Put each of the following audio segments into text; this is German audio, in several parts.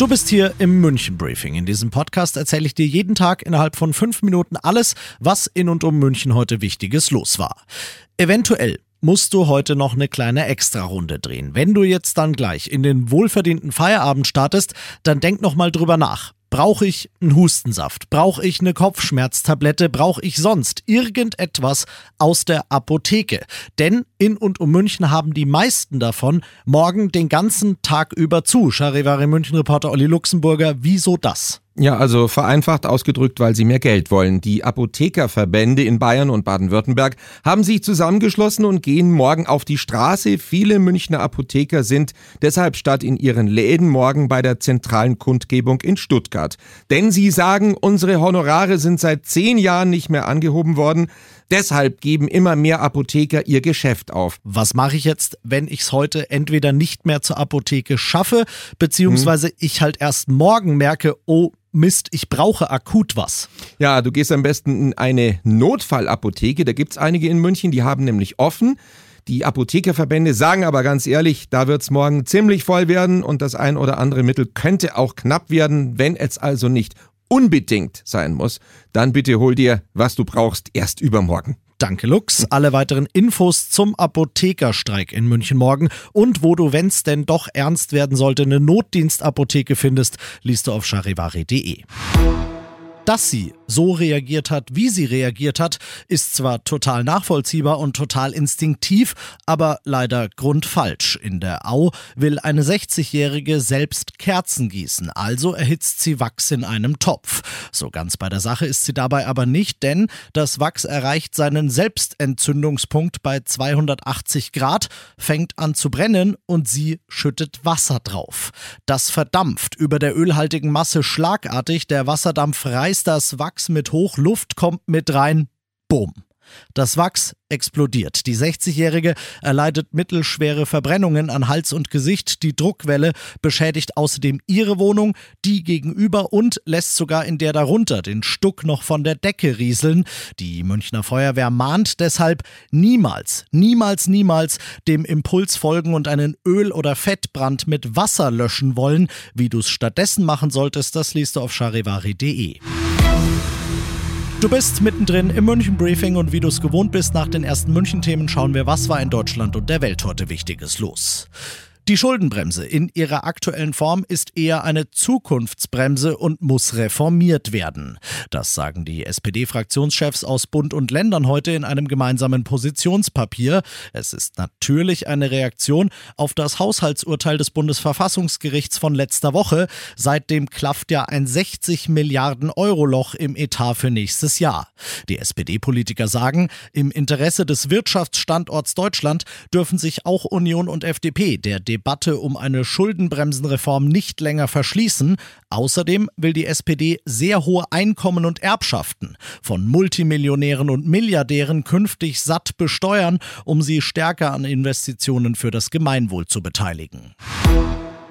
Du bist hier im München Briefing. In diesem Podcast erzähle ich dir jeden Tag innerhalb von fünf Minuten alles, was in und um München heute Wichtiges los war. Eventuell musst du heute noch eine kleine Extra-Runde drehen. Wenn du jetzt dann gleich in den wohlverdienten Feierabend startest, dann denk noch mal drüber nach. Brauche ich einen Hustensaft? Brauche ich eine Kopfschmerztablette? Brauche ich sonst irgendetwas aus der Apotheke? Denn in und um München haben die meisten davon morgen den ganzen Tag über zu. Charivari München-Reporter Olli Luxemburger, wieso das? Ja, also vereinfacht ausgedrückt, weil sie mehr Geld wollen. Die Apothekerverbände in Bayern und Baden-Württemberg haben sich zusammengeschlossen und gehen morgen auf die Straße. Viele Münchner Apotheker sind deshalb statt in ihren Läden morgen bei der zentralen Kundgebung in Stuttgart. Denn sie sagen, unsere Honorare sind seit zehn Jahren nicht mehr angehoben worden. Deshalb geben immer mehr Apotheker ihr Geschäft auf. Was mache ich jetzt, wenn ich es heute entweder nicht mehr zur Apotheke schaffe, beziehungsweise hm. ich halt erst morgen merke, oh, Mist, ich brauche akut was. Ja, du gehst am besten in eine Notfallapotheke. Da gibt es einige in München, die haben nämlich offen. Die Apothekerverbände sagen aber ganz ehrlich, da wird es morgen ziemlich voll werden und das ein oder andere Mittel könnte auch knapp werden. Wenn es also nicht unbedingt sein muss, dann bitte hol dir, was du brauchst, erst übermorgen. Danke, Lux. Alle weiteren Infos zum Apothekerstreik in München morgen und wo du, wenn's denn doch ernst werden sollte, eine Notdienstapotheke findest, liest du auf charivari.de. Dass sie so reagiert hat, wie sie reagiert hat, ist zwar total nachvollziehbar und total instinktiv, aber leider grundfalsch. In der Au will eine 60-Jährige selbst Kerzen gießen, also erhitzt sie Wachs in einem Topf. So ganz bei der Sache ist sie dabei aber nicht, denn das Wachs erreicht seinen Selbstentzündungspunkt bei 280 Grad, fängt an zu brennen und sie schüttet Wasser drauf. Das verdampft über der ölhaltigen Masse schlagartig, der Wasserdampf reißt das Wachs Wachs mit Hochluft kommt mit rein. Bumm. Das Wachs explodiert. Die 60-Jährige erleidet mittelschwere Verbrennungen an Hals und Gesicht. Die Druckwelle beschädigt außerdem ihre Wohnung, die gegenüber und lässt sogar in der darunter den Stuck noch von der Decke rieseln. Die Münchner Feuerwehr mahnt deshalb niemals, niemals, niemals dem Impuls folgen und einen Öl- oder Fettbrand mit Wasser löschen wollen. Wie du es stattdessen machen solltest, das liest du auf charivari.de. Du bist mittendrin im München Briefing und wie du es gewohnt bist, nach den ersten München-Themen schauen wir, was war in Deutschland und der Welt heute Wichtiges los. Die Schuldenbremse in ihrer aktuellen Form ist eher eine Zukunftsbremse und muss reformiert werden. Das sagen die SPD-Fraktionschefs aus Bund und Ländern heute in einem gemeinsamen Positionspapier. Es ist natürlich eine Reaktion auf das Haushaltsurteil des Bundesverfassungsgerichts von letzter Woche. Seitdem klafft ja ein 60 Milliarden Euro Loch im Etat für nächstes Jahr. Die SPD-Politiker sagen, im Interesse des Wirtschaftsstandorts Deutschland dürfen sich auch Union und FDP der Debatte Debatte um eine Schuldenbremsenreform nicht länger verschließen. Außerdem will die SPD sehr hohe Einkommen und Erbschaften von Multimillionären und Milliardären künftig satt besteuern, um sie stärker an Investitionen für das Gemeinwohl zu beteiligen.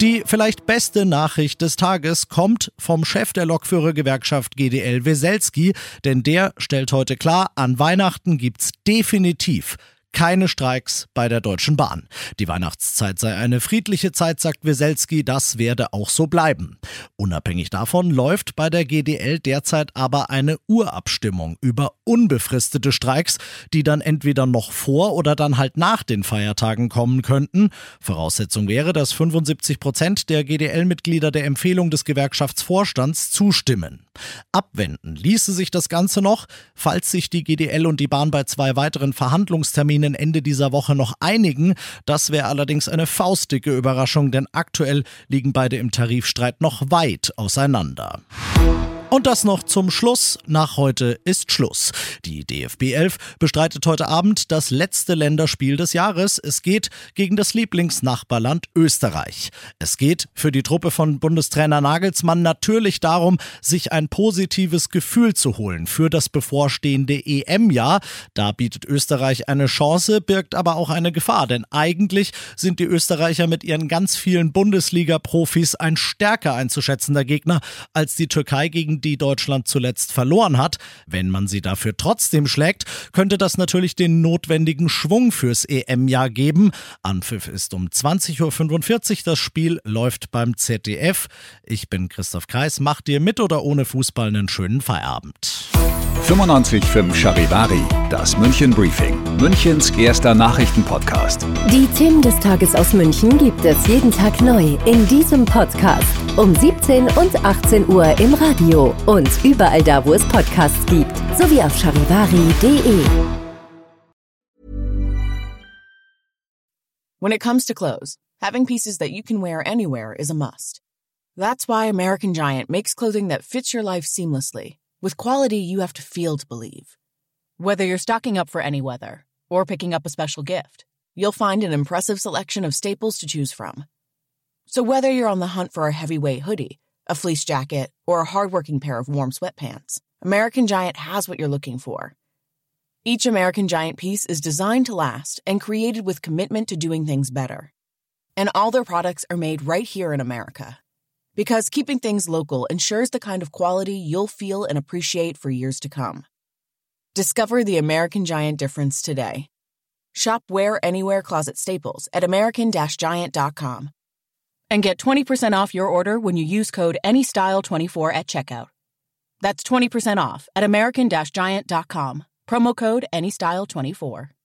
Die vielleicht beste Nachricht des Tages kommt vom Chef der Lokführergewerkschaft GDL Weselski, denn der stellt heute klar, an Weihnachten gibt's definitiv keine Streiks bei der Deutschen Bahn. Die Weihnachtszeit sei eine friedliche Zeit, sagt Weselski, das werde auch so bleiben. Unabhängig davon läuft bei der GDL derzeit aber eine Urabstimmung über unbefristete Streiks, die dann entweder noch vor oder dann halt nach den Feiertagen kommen könnten. Voraussetzung wäre, dass 75 Prozent der GDL-Mitglieder der Empfehlung des Gewerkschaftsvorstands zustimmen. Abwenden ließe sich das Ganze noch, falls sich die GDL und die Bahn bei zwei weiteren Verhandlungsterminen Ihnen Ende dieser Woche noch einigen. Das wäre allerdings eine faustdicke Überraschung, denn aktuell liegen beide im Tarifstreit noch weit auseinander. Und das noch zum Schluss. Nach heute ist Schluss. Die DFB 11 bestreitet heute Abend das letzte Länderspiel des Jahres. Es geht gegen das Lieblingsnachbarland Österreich. Es geht für die Truppe von Bundestrainer Nagelsmann natürlich darum, sich ein positives Gefühl zu holen für das bevorstehende EM-Jahr. Da bietet Österreich eine Chance, birgt aber auch eine Gefahr, denn eigentlich sind die Österreicher mit ihren ganz vielen Bundesliga-Profis ein stärker einzuschätzender Gegner als die Türkei gegen die Deutschland zuletzt verloren hat. Wenn man sie dafür trotzdem schlägt, könnte das natürlich den notwendigen Schwung fürs EM-Jahr geben. Anpfiff ist um 20.45 Uhr. Das Spiel läuft beim ZDF. Ich bin Christoph Kreis. Macht dir mit oder ohne Fußball einen schönen Feierabend. 95.5 Charivari, das München Briefing, Münchens erster Nachrichtenpodcast. Die Themen des Tages aus München gibt es jeden Tag neu in diesem Podcast um 17 und 18 Uhr im Radio und überall da, wo es Podcasts gibt, sowie auf charivari.de. When it comes to clothes, having pieces that you can wear anywhere is a must. That's why American Giant makes clothing that fits your life seamlessly with quality you have to feel to believe. Whether you're stocking up for any weather or picking up a special gift, you'll find an impressive selection of staples to choose from. So whether you're on the hunt for a heavyweight hoodie, a fleece jacket, or a hardworking pair of warm sweatpants, American Giant has what you're looking for. Each American Giant piece is designed to last and created with commitment to doing things better. And all their products are made right here in America. Because keeping things local ensures the kind of quality you'll feel and appreciate for years to come. Discover the American Giant difference today. Shop Wear Anywhere Closet Staples at American Giant.com and get 20% off your order when you use code ANYSTYLE24 at checkout. That's 20% off at American Giant.com. Promo code ANYSTYLE24.